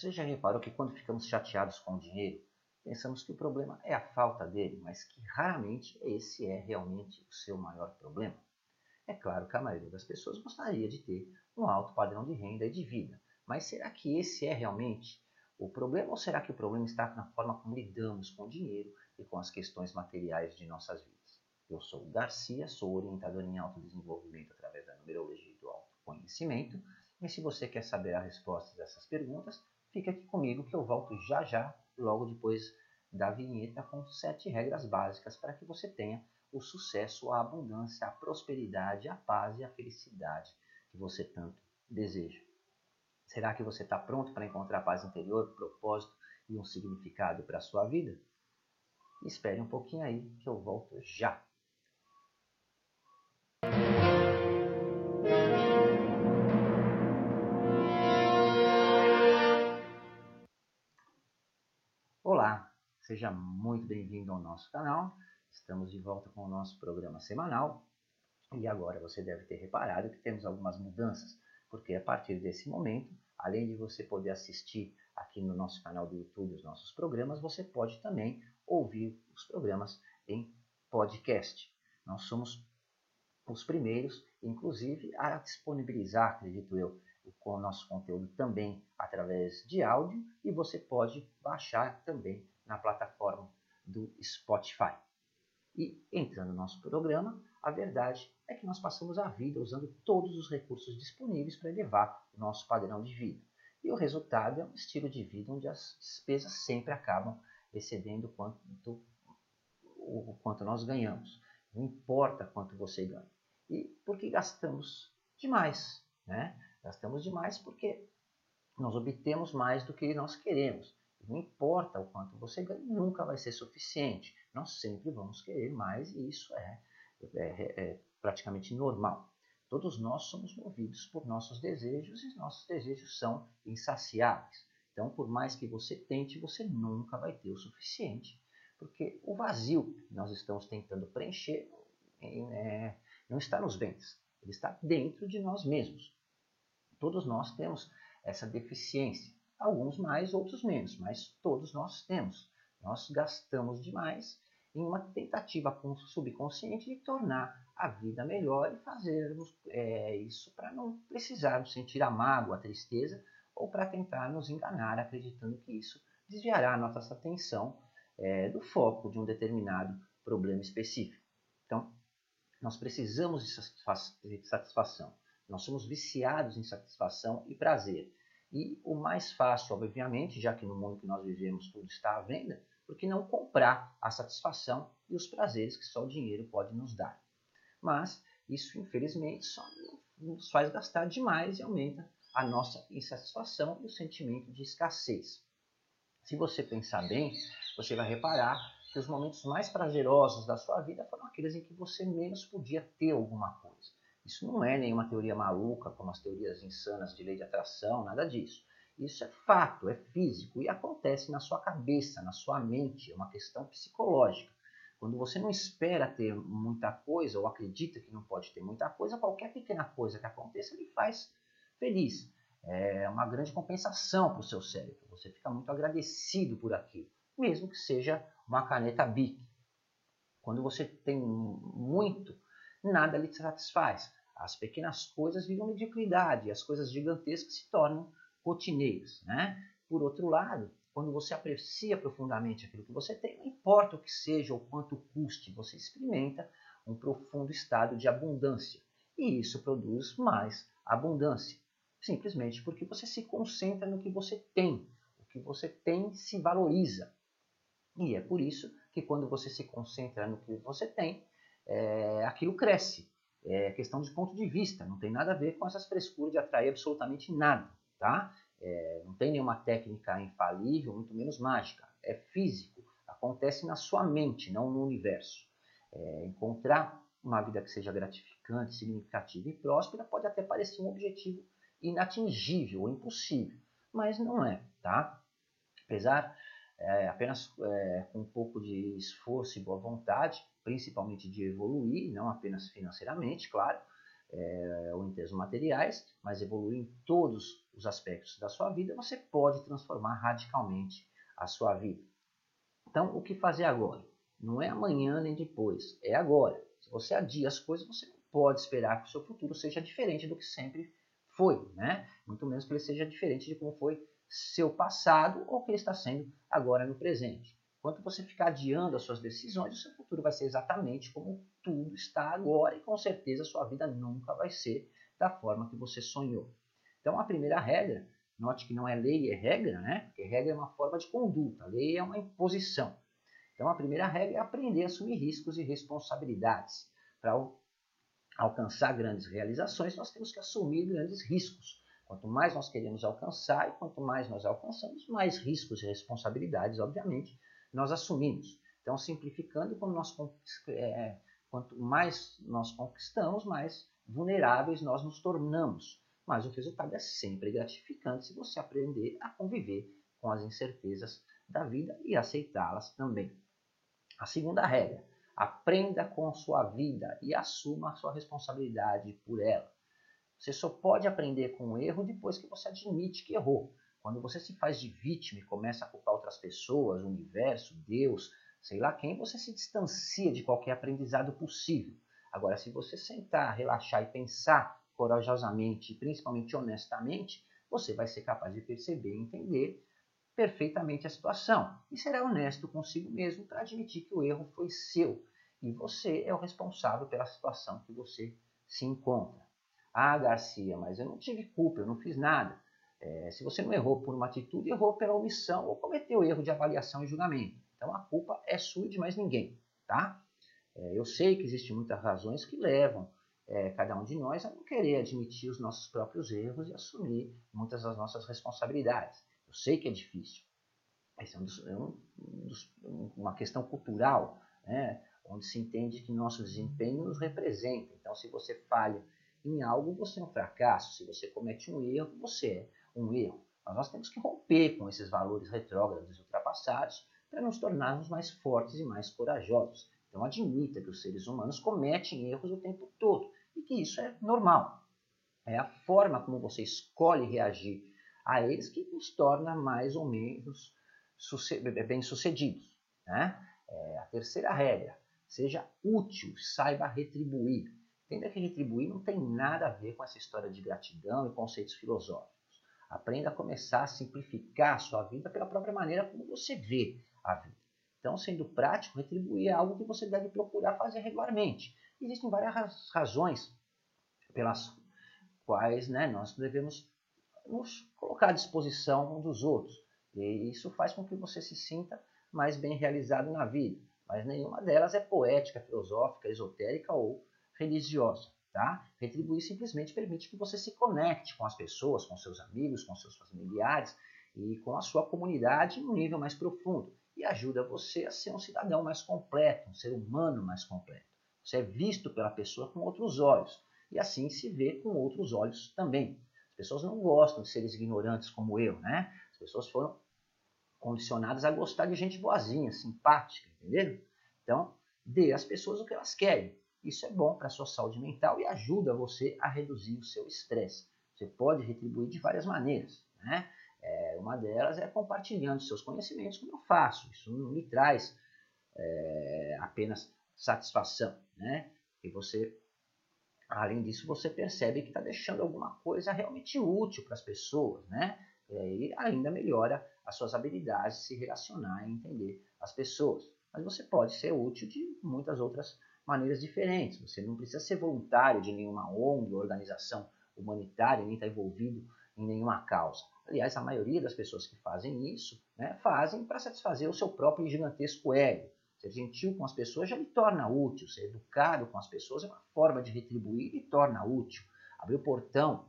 Você já reparou que quando ficamos chateados com o dinheiro, pensamos que o problema é a falta dele, mas que raramente esse é realmente o seu maior problema? É claro que a maioria das pessoas gostaria de ter um alto padrão de renda e de vida, mas será que esse é realmente o problema ou será que o problema está na forma como lidamos com o dinheiro e com as questões materiais de nossas vidas? Eu sou o Garcia, sou orientador em autodesenvolvimento através da numerologia do autoconhecimento, e se você quer saber a resposta dessas perguntas, fica aqui comigo que eu volto já já, logo depois da vinheta, com sete regras básicas para que você tenha o sucesso, a abundância, a prosperidade, a paz e a felicidade que você tanto deseja. Será que você está pronto para encontrar paz interior, propósito e um significado para a sua vida? Espere um pouquinho aí que eu volto já. Seja muito bem-vindo ao nosso canal. Estamos de volta com o nosso programa semanal e agora você deve ter reparado que temos algumas mudanças, porque a partir desse momento, além de você poder assistir aqui no nosso canal do YouTube os nossos programas, você pode também ouvir os programas em podcast. Nós somos os primeiros, inclusive, a disponibilizar, acredito eu, o nosso conteúdo também através de áudio e você pode baixar também na plataforma do Spotify. E entrando no nosso programa, a verdade é que nós passamos a vida usando todos os recursos disponíveis para elevar o nosso padrão de vida. E o resultado é um estilo de vida onde as despesas sempre acabam excedendo quanto, o quanto nós ganhamos. Não importa quanto você ganha. E por que gastamos demais? Né? Gastamos demais porque nós obtemos mais do que nós queremos. Não importa o quanto você ganha, nunca vai ser suficiente. Nós sempre vamos querer mais e isso é, é, é praticamente normal. Todos nós somos movidos por nossos desejos e nossos desejos são insaciáveis. Então, por mais que você tente, você nunca vai ter o suficiente, porque o vazio que nós estamos tentando preencher é, não está nos bens, ele está dentro de nós mesmos. Todos nós temos essa deficiência. Alguns mais, outros menos, mas todos nós temos. Nós gastamos demais em uma tentativa subconsciente de tornar a vida melhor e fazermos é, isso para não precisarmos sentir a mágoa, a tristeza, ou para tentar nos enganar acreditando que isso desviará a nossa atenção é, do foco de um determinado problema específico. Então, nós precisamos de satisfação. Nós somos viciados em satisfação e prazer. E o mais fácil, obviamente, já que no mundo que nós vivemos tudo está à venda, por que não comprar a satisfação e os prazeres que só o dinheiro pode nos dar? Mas isso, infelizmente, só nos faz gastar demais e aumenta a nossa insatisfação e o sentimento de escassez. Se você pensar bem, você vai reparar que os momentos mais prazerosos da sua vida foram aqueles em que você menos podia ter alguma coisa. Isso não é nenhuma teoria maluca, como as teorias insanas de lei de atração, nada disso. Isso é fato, é físico e acontece na sua cabeça, na sua mente, é uma questão psicológica. Quando você não espera ter muita coisa ou acredita que não pode ter muita coisa, qualquer pequena coisa que aconteça lhe faz feliz. É uma grande compensação para o seu cérebro. Você fica muito agradecido por aquilo, mesmo que seja uma caneta Bic. Quando você tem muito, nada lhe satisfaz. As pequenas coisas viram mediocridade, as coisas gigantescas se tornam rotineiras. Né? Por outro lado, quando você aprecia profundamente aquilo que você tem, não importa o que seja ou quanto custe, você experimenta um profundo estado de abundância. E isso produz mais abundância, simplesmente porque você se concentra no que você tem. O que você tem se valoriza. E é por isso que quando você se concentra no que você tem, é, aquilo cresce. É questão de ponto de vista, não tem nada a ver com essas frescuras de atrair absolutamente nada, tá? É, não tem nenhuma técnica infalível, muito menos mágica. É físico, acontece na sua mente, não no universo. É, encontrar uma vida que seja gratificante, significativa e próspera pode até parecer um objetivo inatingível ou impossível, mas não é, tá? Apesar é, apenas é, com um pouco de esforço e boa vontade, principalmente de evoluir, não apenas financeiramente, claro, é, ou em termos materiais, mas evoluir em todos os aspectos da sua vida, você pode transformar radicalmente a sua vida. Então, o que fazer agora? Não é amanhã nem depois, é agora. Se você adia as coisas, você pode esperar que o seu futuro seja diferente do que sempre foi, né? Muito menos que ele seja diferente de como foi seu passado ou que ele está sendo agora no presente. Enquanto você ficar adiando as suas decisões, o seu futuro vai ser exatamente como tudo está agora e com certeza a sua vida nunca vai ser da forma que você sonhou. Então a primeira regra, note que não é lei, é regra, né? Porque regra é uma forma de conduta, lei é uma imposição. Então a primeira regra é aprender a assumir riscos e responsabilidades. Para alcançar grandes realizações, nós temos que assumir grandes riscos. Quanto mais nós queremos alcançar e quanto mais nós alcançamos, mais riscos e responsabilidades, obviamente, nós assumimos. Então, simplificando, nós, é, quanto mais nós conquistamos, mais vulneráveis nós nos tornamos. Mas o resultado é sempre gratificante se você aprender a conviver com as incertezas da vida e aceitá-las também. A segunda regra: aprenda com sua vida e assuma a sua responsabilidade por ela. Você só pode aprender com o erro depois que você admite que errou. Quando você se faz de vítima e começa a culpar outras pessoas, o universo, Deus, sei lá quem, você se distancia de qualquer aprendizado possível. Agora, se você sentar, relaxar e pensar corajosamente e principalmente honestamente, você vai ser capaz de perceber e entender perfeitamente a situação e será honesto consigo mesmo para admitir que o erro foi seu e você é o responsável pela situação que você se encontra. Ah, Garcia, mas eu não tive culpa, eu não fiz nada. É, se você não errou por uma atitude, errou pela omissão ou cometeu erro de avaliação e julgamento. Então a culpa é sua e de mais ninguém, tá? É, eu sei que existem muitas razões que levam é, cada um de nós a não querer admitir os nossos próprios erros e assumir muitas das nossas responsabilidades. Eu sei que é difícil. Essa é, um dos, é um dos, uma questão cultural, né? onde se entende que nosso desempenho nos representa. Então, se você falha em algo, você é um fracasso. Se você comete um erro, você é um erro. Mas nós temos que romper com esses valores retrógrados ultrapassados para nos tornarmos mais fortes e mais corajosos. Então admita que os seres humanos cometem erros o tempo todo e que isso é normal. É a forma como você escolhe reagir a eles que nos torna mais ou menos bem-sucedidos. Né? É a terceira regra, seja útil, saiba retribuir. Entenda que retribuir não tem nada a ver com essa história de gratidão e conceitos filosóficos. Aprenda a começar a simplificar a sua vida pela própria maneira como você vê a vida. Então, sendo prático, retribuir é algo que você deve procurar fazer regularmente. Existem várias razões pelas quais né, nós devemos nos colocar à disposição um dos outros. E isso faz com que você se sinta mais bem realizado na vida. Mas nenhuma delas é poética, filosófica, esotérica ou religiosa. Tá? Retribuir simplesmente permite que você se conecte com as pessoas, com seus amigos, com seus familiares e com a sua comunidade em um nível mais profundo e ajuda você a ser um cidadão mais completo, um ser humano mais completo. Você é visto pela pessoa com outros olhos e assim se vê com outros olhos também. As pessoas não gostam de seres ignorantes como eu, né? As pessoas foram condicionadas a gostar de gente boazinha, simpática, entendeu? Então, dê às pessoas o que elas querem. Isso é bom para a sua saúde mental e ajuda você a reduzir o seu estresse. Você pode retribuir de várias maneiras. Né? É, uma delas é compartilhando seus conhecimentos, como eu faço. Isso não me traz é, apenas satisfação. Né? E você, além disso, você percebe que está deixando alguma coisa realmente útil para as pessoas. Né? E ainda melhora as suas habilidades de se relacionar e entender as pessoas. Mas você pode ser útil de muitas outras maneiras maneiras diferentes. Você não precisa ser voluntário de nenhuma ONG, organização humanitária, nem estar envolvido em nenhuma causa. Aliás, a maioria das pessoas que fazem isso né, fazem para satisfazer o seu próprio gigantesco ego. Ser gentil com as pessoas já lhe torna útil, ser educado com as pessoas é uma forma de retribuir e torna útil. Abrir o portão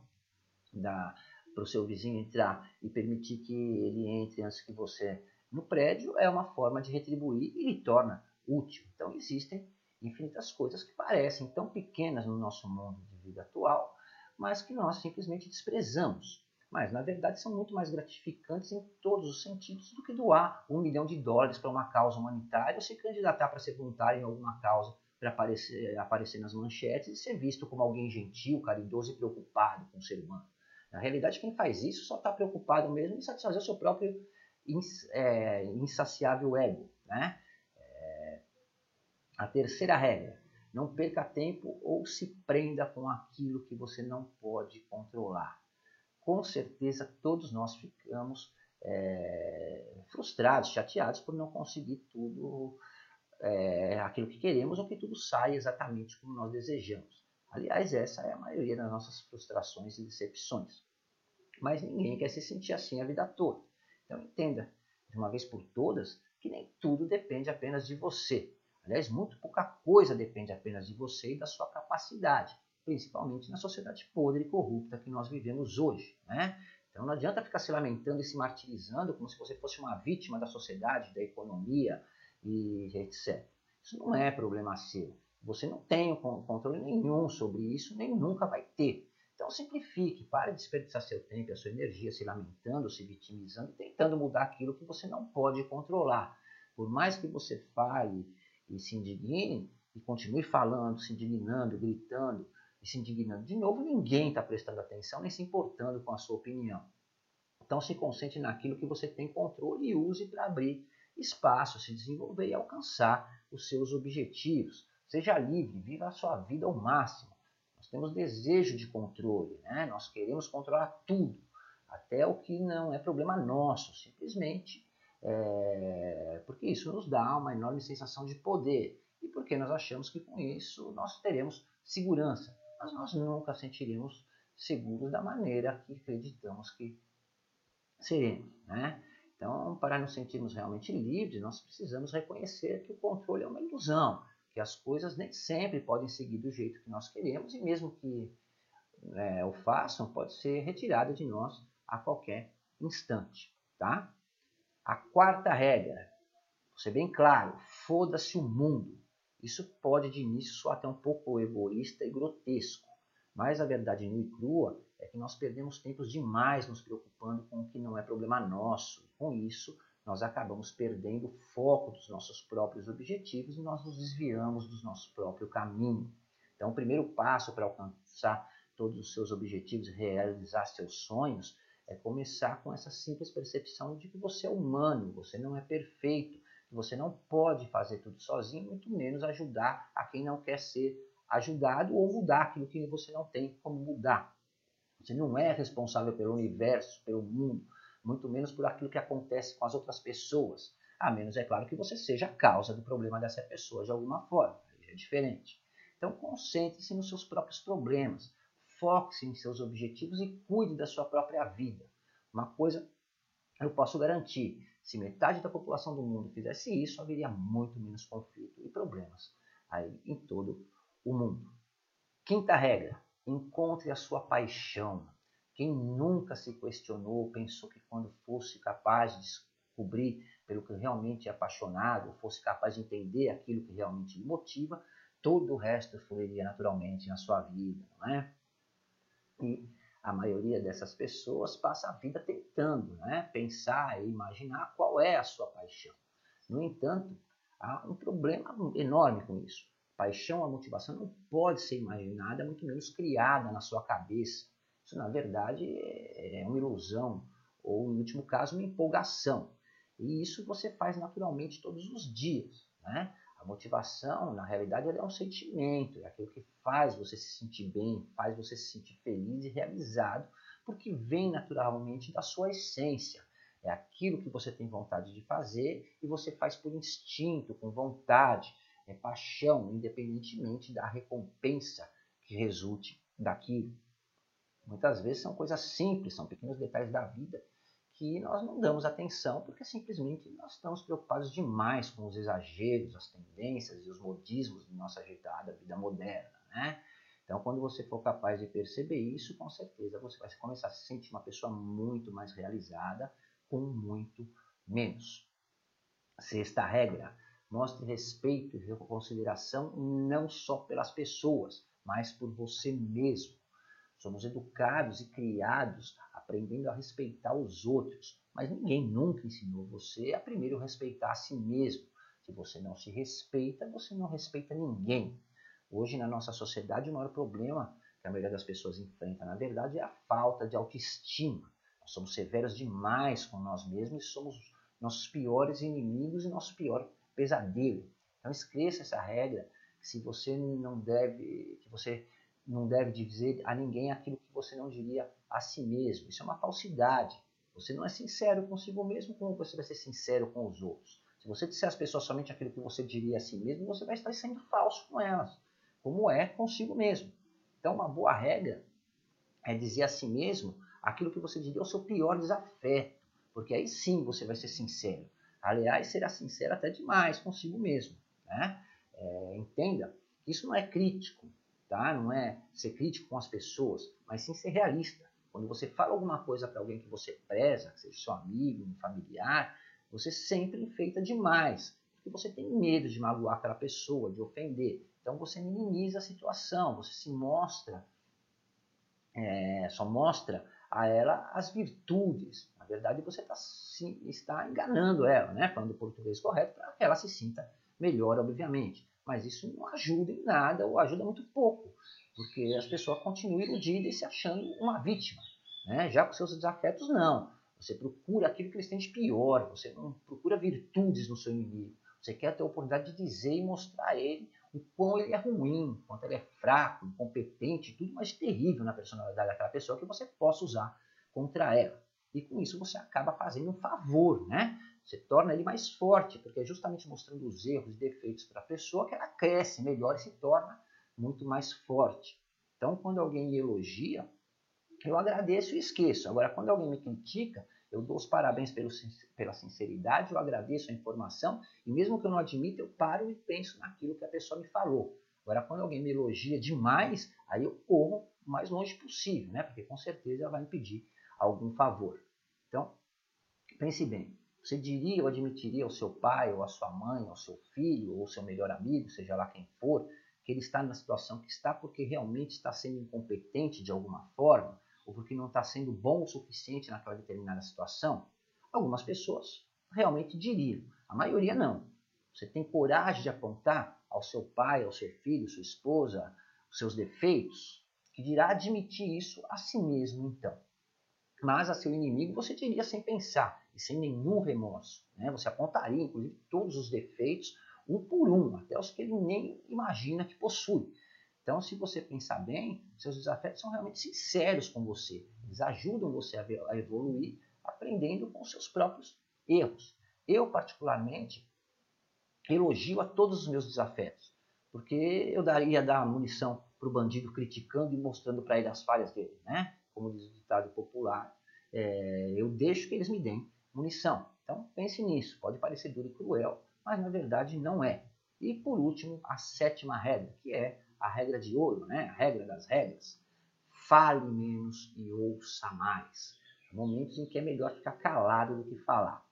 para o seu vizinho entrar e permitir que ele entre antes que você no prédio é uma forma de retribuir e lhe torna útil. Então existem infinitas coisas que parecem tão pequenas no nosso mundo de vida atual, mas que nós simplesmente desprezamos. Mas, na verdade, são muito mais gratificantes em todos os sentidos do que doar um milhão de dólares para uma causa humanitária ou se candidatar para ser voluntário em alguma causa para aparecer, aparecer nas manchetes e ser visto como alguém gentil, caridoso e preocupado com o ser humano. Na realidade, quem faz isso só está preocupado mesmo em satisfazer o seu próprio é, insaciável ego. Né? A terceira regra: não perca tempo ou se prenda com aquilo que você não pode controlar. Com certeza, todos nós ficamos é, frustrados, chateados por não conseguir tudo é, aquilo que queremos ou que tudo sai exatamente como nós desejamos. Aliás, essa é a maioria das nossas frustrações e decepções. Mas ninguém quer se sentir assim a vida toda. Então entenda, de uma vez por todas, que nem tudo depende apenas de você. Aliás, muito pouca coisa depende apenas de você e da sua capacidade, principalmente na sociedade podre e corrupta que nós vivemos hoje. Né? Então não adianta ficar se lamentando e se martirizando como se você fosse uma vítima da sociedade, da economia e etc. Isso não é problema seu. Você não tem controle nenhum sobre isso, nem nunca vai ter. Então simplifique, pare de desperdiçar seu tempo e a sua energia se lamentando, se vitimizando, tentando mudar aquilo que você não pode controlar. Por mais que você fale e se indigne, e continue falando, se indignando, gritando, e se indignando de novo, ninguém está prestando atenção nem se importando com a sua opinião. Então se concentre naquilo que você tem controle e use para abrir espaço, se desenvolver e alcançar os seus objetivos. Seja livre, viva a sua vida ao máximo. Nós temos desejo de controle, né? nós queremos controlar tudo, até o que não é problema nosso, simplesmente é, porque isso nos dá uma enorme sensação de poder e porque nós achamos que com isso nós teremos segurança mas nós nunca sentiríamos seguros da maneira que acreditamos que seremos. Né? Então, para nos sentirmos realmente livres, nós precisamos reconhecer que o controle é uma ilusão, que as coisas nem sempre podem seguir do jeito que nós queremos e mesmo que é, o façam, pode ser retirado de nós a qualquer instante. Tá? A quarta regra, vou ser bem claro, foda-se o mundo. Isso pode de início soar até um pouco egoísta e grotesco, mas a verdade nua e crua é que nós perdemos tempos demais nos preocupando com o que não é problema nosso. Com isso, nós acabamos perdendo o foco dos nossos próprios objetivos e nós nos desviamos do nosso próprio caminho. Então, o primeiro passo para alcançar todos os seus objetivos e realizar seus sonhos é começar com essa simples percepção de que você é humano, você não é perfeito, você não pode fazer tudo sozinho, muito menos ajudar a quem não quer ser ajudado ou mudar aquilo que você não tem como mudar. Você não é responsável pelo universo, pelo mundo, muito menos por aquilo que acontece com as outras pessoas. A menos, é claro, que você seja a causa do problema dessa pessoa de alguma forma. É diferente. Então, concentre-se nos seus próprios problemas. Foque-se em seus objetivos e cuide da sua própria vida. Uma coisa eu posso garantir: se metade da população do mundo fizesse isso, haveria muito menos conflito e problemas aí em todo o mundo. Quinta regra: encontre a sua paixão. Quem nunca se questionou, pensou que quando fosse capaz de descobrir pelo que realmente é apaixonado, fosse capaz de entender aquilo que realmente lhe motiva, todo o resto fluiria naturalmente na sua vida, não é? E a maioria dessas pessoas passa a vida tentando né, pensar e imaginar qual é a sua paixão. No entanto, há um problema enorme com isso. Paixão, a motivação não pode ser imaginada, muito menos criada na sua cabeça. Isso, na verdade, é uma ilusão, ou, no último caso, uma empolgação. E isso você faz naturalmente todos os dias. Né? A motivação, na realidade, é um sentimento, é aquilo que faz você se sentir bem, faz você se sentir feliz e realizado, porque vem naturalmente da sua essência. É aquilo que você tem vontade de fazer e você faz por instinto, com vontade, é paixão, independentemente da recompensa que resulte daquilo. Muitas vezes são coisas simples, são pequenos detalhes da vida que nós não damos atenção porque simplesmente nós estamos preocupados demais com os exageros, as tendências e os modismos de nossa agitada vida moderna. Né? Então, quando você for capaz de perceber isso, com certeza você vai começar a se sentir uma pessoa muito mais realizada com muito menos. Sexta regra: mostre respeito e consideração não só pelas pessoas, mas por você mesmo. Somos educados e criados aprendendo a respeitar os outros, mas ninguém nunca ensinou você a primeiro respeitar a si mesmo. Se você não se respeita, você não respeita ninguém. Hoje, na nossa sociedade, o maior problema que a maioria das pessoas enfrenta, na verdade, é a falta de autoestima. Nós somos severos demais com nós mesmos e somos nossos piores inimigos e nosso pior pesadelo. Então esqueça essa regra que se você não deve, que você não deve dizer a ninguém aquilo que você não diria a si mesmo. Isso é uma falsidade. Você não é sincero consigo mesmo, como você vai ser sincero com os outros? Se você disser às pessoas somente aquilo que você diria a si mesmo, você vai estar sendo falso com elas, como é consigo mesmo. Então, uma boa regra é dizer a si mesmo aquilo que você diria ao seu pior desafeto, porque aí sim você vai ser sincero. Aliás, será sincero até demais consigo mesmo. Né? É, entenda que isso não é crítico, tá? não é ser crítico com as pessoas, mas sim ser realista. Quando você fala alguma coisa para alguém que você preza, que seja seu amigo, um familiar, você sempre enfeita demais, porque você tem medo de magoar aquela pessoa, de ofender. Então você minimiza a situação, você se mostra, é, só mostra a ela as virtudes. Na verdade, você tá, se, está enganando ela, né? falando português correto, para que ela se sinta melhor, obviamente. Mas isso não ajuda em nada, ou ajuda muito pouco porque as pessoas continuam iludidas e se achando uma vítima. Né? Já com seus desafetos, não. Você procura aquilo que eles têm de pior, você não procura virtudes no seu inimigo. Você quer ter a oportunidade de dizer e mostrar a ele o quão ele é ruim, quanto ele é fraco, incompetente, tudo mais terrível na personalidade daquela pessoa que você possa usar contra ela. E com isso você acaba fazendo um favor, né? Você torna ele mais forte, porque é justamente mostrando os erros e defeitos para a pessoa que ela cresce melhor e se torna muito mais forte. Então, quando alguém elogia, eu agradeço e esqueço. Agora, quando alguém me critica, eu dou os parabéns pelo, pela sinceridade, eu agradeço a informação e mesmo que eu não admita, eu paro e penso naquilo que a pessoa me falou. Agora, quando alguém me elogia demais, aí eu corro o mais longe possível, né? Porque com certeza ela vai me pedir algum favor. Então, pense bem. Você diria ou admitiria ao seu pai, ou à sua mãe, ao seu filho, ou ao seu melhor amigo, seja lá quem for, que ele está na situação que está porque realmente está sendo incompetente de alguma forma, ou porque não está sendo bom o suficiente naquela determinada situação? Algumas pessoas realmente diriam, a maioria não. Você tem coragem de apontar ao seu pai, ao seu filho, sua esposa, os seus defeitos? Que dirá admitir isso a si mesmo, então. Mas a seu inimigo você diria sem pensar e sem nenhum remorso. Né? Você apontaria, inclusive, todos os defeitos um por um, até os que ele nem imagina que possui. Então, se você pensar bem, seus desafetos são realmente sinceros com você. Eles ajudam você a evoluir aprendendo com seus próprios erros. Eu, particularmente, elogio a todos os meus desafetos, porque eu daria dar munição para o bandido criticando e mostrando para ele as falhas dele, né? Como diz o ditado popular, é, eu deixo que eles me deem munição. Então, pense nisso. Pode parecer duro e cruel, mas na verdade não é. E por último, a sétima regra, que é a regra de ouro, né? a regra das regras. Fale menos e ouça mais. Momentos em que é melhor ficar calado do que falar.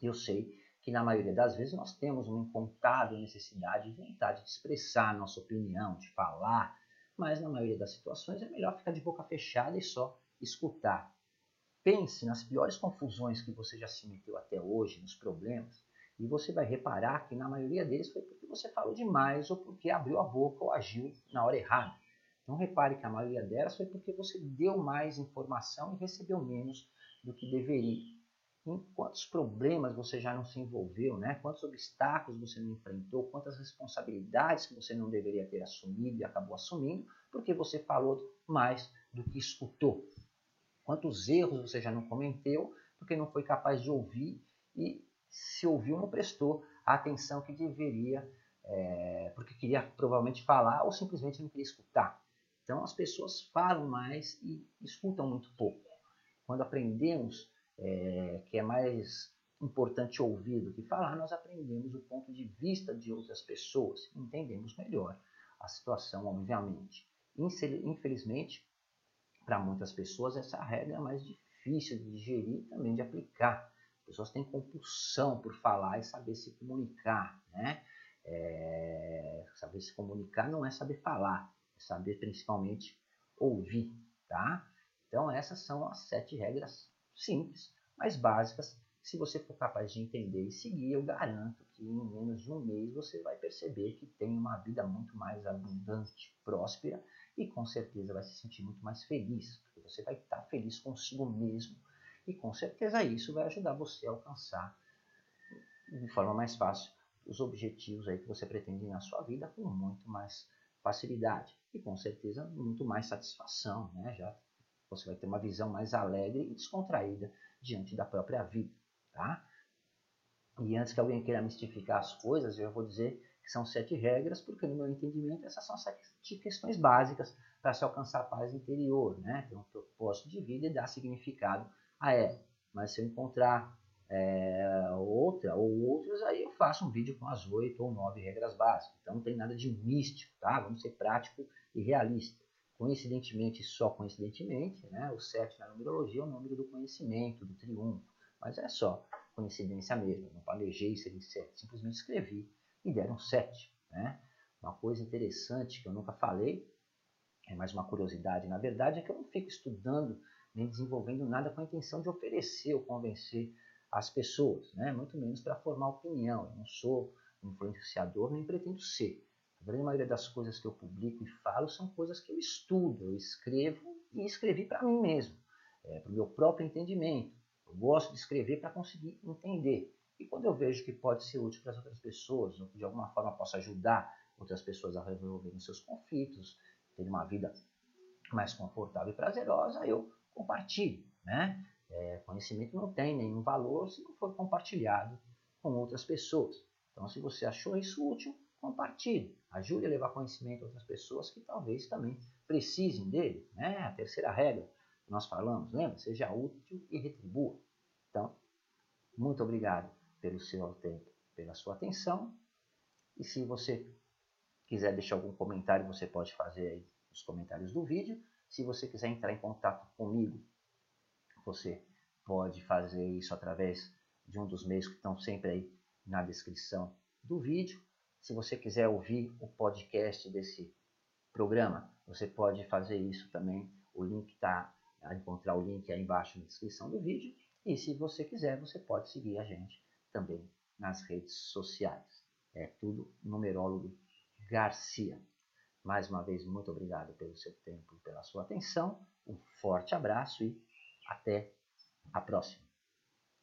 Eu sei que na maioria das vezes nós temos uma incontável necessidade e vontade de expressar nossa opinião, de falar, mas na maioria das situações é melhor ficar de boca fechada e só escutar. Pense nas piores confusões que você já se meteu até hoje, nos problemas, e você vai reparar que na maioria deles foi porque você falou demais ou porque abriu a boca ou agiu na hora errada. Então repare que a maioria delas foi porque você deu mais informação e recebeu menos do que deveria. Em quantos problemas você já não se envolveu, né? quantos obstáculos você não enfrentou, quantas responsabilidades que você não deveria ter assumido e acabou assumindo, porque você falou mais do que escutou. Quantos erros você já não cometeu, porque não foi capaz de ouvir e se ouviu, não prestou a atenção que deveria, é, porque queria provavelmente falar ou simplesmente não queria escutar. Então as pessoas falam mais e escutam muito pouco. Quando aprendemos é, que é mais importante ouvir do que falar, nós aprendemos o ponto de vista de outras pessoas, entendemos melhor a situação, obviamente. Infelizmente, para muitas pessoas, essa regra é mais difícil de digerir e também de aplicar pessoas têm compulsão por falar e saber se comunicar, né? É, saber se comunicar não é saber falar, é saber principalmente ouvir, tá? Então essas são as sete regras simples, mas básicas. Se você for capaz de entender e seguir, eu garanto que em menos de um mês você vai perceber que tem uma vida muito mais abundante, próspera e com certeza vai se sentir muito mais feliz, porque você vai estar feliz consigo mesmo e com certeza isso vai ajudar você a alcançar de forma mais fácil os objetivos aí que você pretende na sua vida com muito mais facilidade e com certeza muito mais satisfação, né? Já você vai ter uma visão mais alegre e descontraída diante da própria vida, tá? E antes que alguém queira mistificar as coisas, eu vou dizer que são sete regras, porque no meu entendimento essas são sete questões básicas para se alcançar a paz interior, né? Ter um propósito de vida e dar significado a ela. Mas se eu encontrar é, outra ou outras, aí eu faço um vídeo com as oito ou nove regras básicas. Então não tem nada de místico, tá? Vamos ser prático e realista. Coincidentemente, só coincidentemente, né? o sete na numerologia é o número do conhecimento, do triunfo. Mas é só coincidência mesmo. Não planejei ser sete, simplesmente escrevi e deram sete. Né? Uma coisa interessante que eu nunca falei, é mais uma curiosidade, na verdade, é que eu não fico estudando nem desenvolvendo nada com a intenção de oferecer ou convencer as pessoas, né? muito menos para formar opinião. Eu não sou influenciador nem pretendo ser. A grande maioria das coisas que eu publico e falo são coisas que eu estudo, eu escrevo e escrevi para mim mesmo, é, para o meu próprio entendimento. Eu gosto de escrever para conseguir entender. E quando eu vejo que pode ser útil para as outras pessoas, ou que de alguma forma possa ajudar outras pessoas a resolverem seus conflitos, terem uma vida mais confortável e prazerosa, eu compartilho. Né? É, conhecimento não tem nenhum valor se não for compartilhado com outras pessoas. Então, se você achou isso útil, compartilhe. Ajude a levar conhecimento a outras pessoas que talvez também precisem dele. Né? A terceira regra que nós falamos, lembra? Seja útil e retribua. Então, muito obrigado pelo seu tempo, pela sua atenção. E se você quiser deixar algum comentário, você pode fazer aí nos comentários do vídeo. Se você quiser entrar em contato comigo, você pode fazer isso através de um dos meios que estão sempre aí na descrição do vídeo. Se você quiser ouvir o podcast desse programa, você pode fazer isso também. O link está a encontrar o link aí embaixo na descrição do vídeo. E se você quiser, você pode seguir a gente também nas redes sociais. É tudo numerólogo Garcia. Mais uma vez, muito obrigado pelo seu tempo e pela sua atenção. Um forte abraço e até a próxima.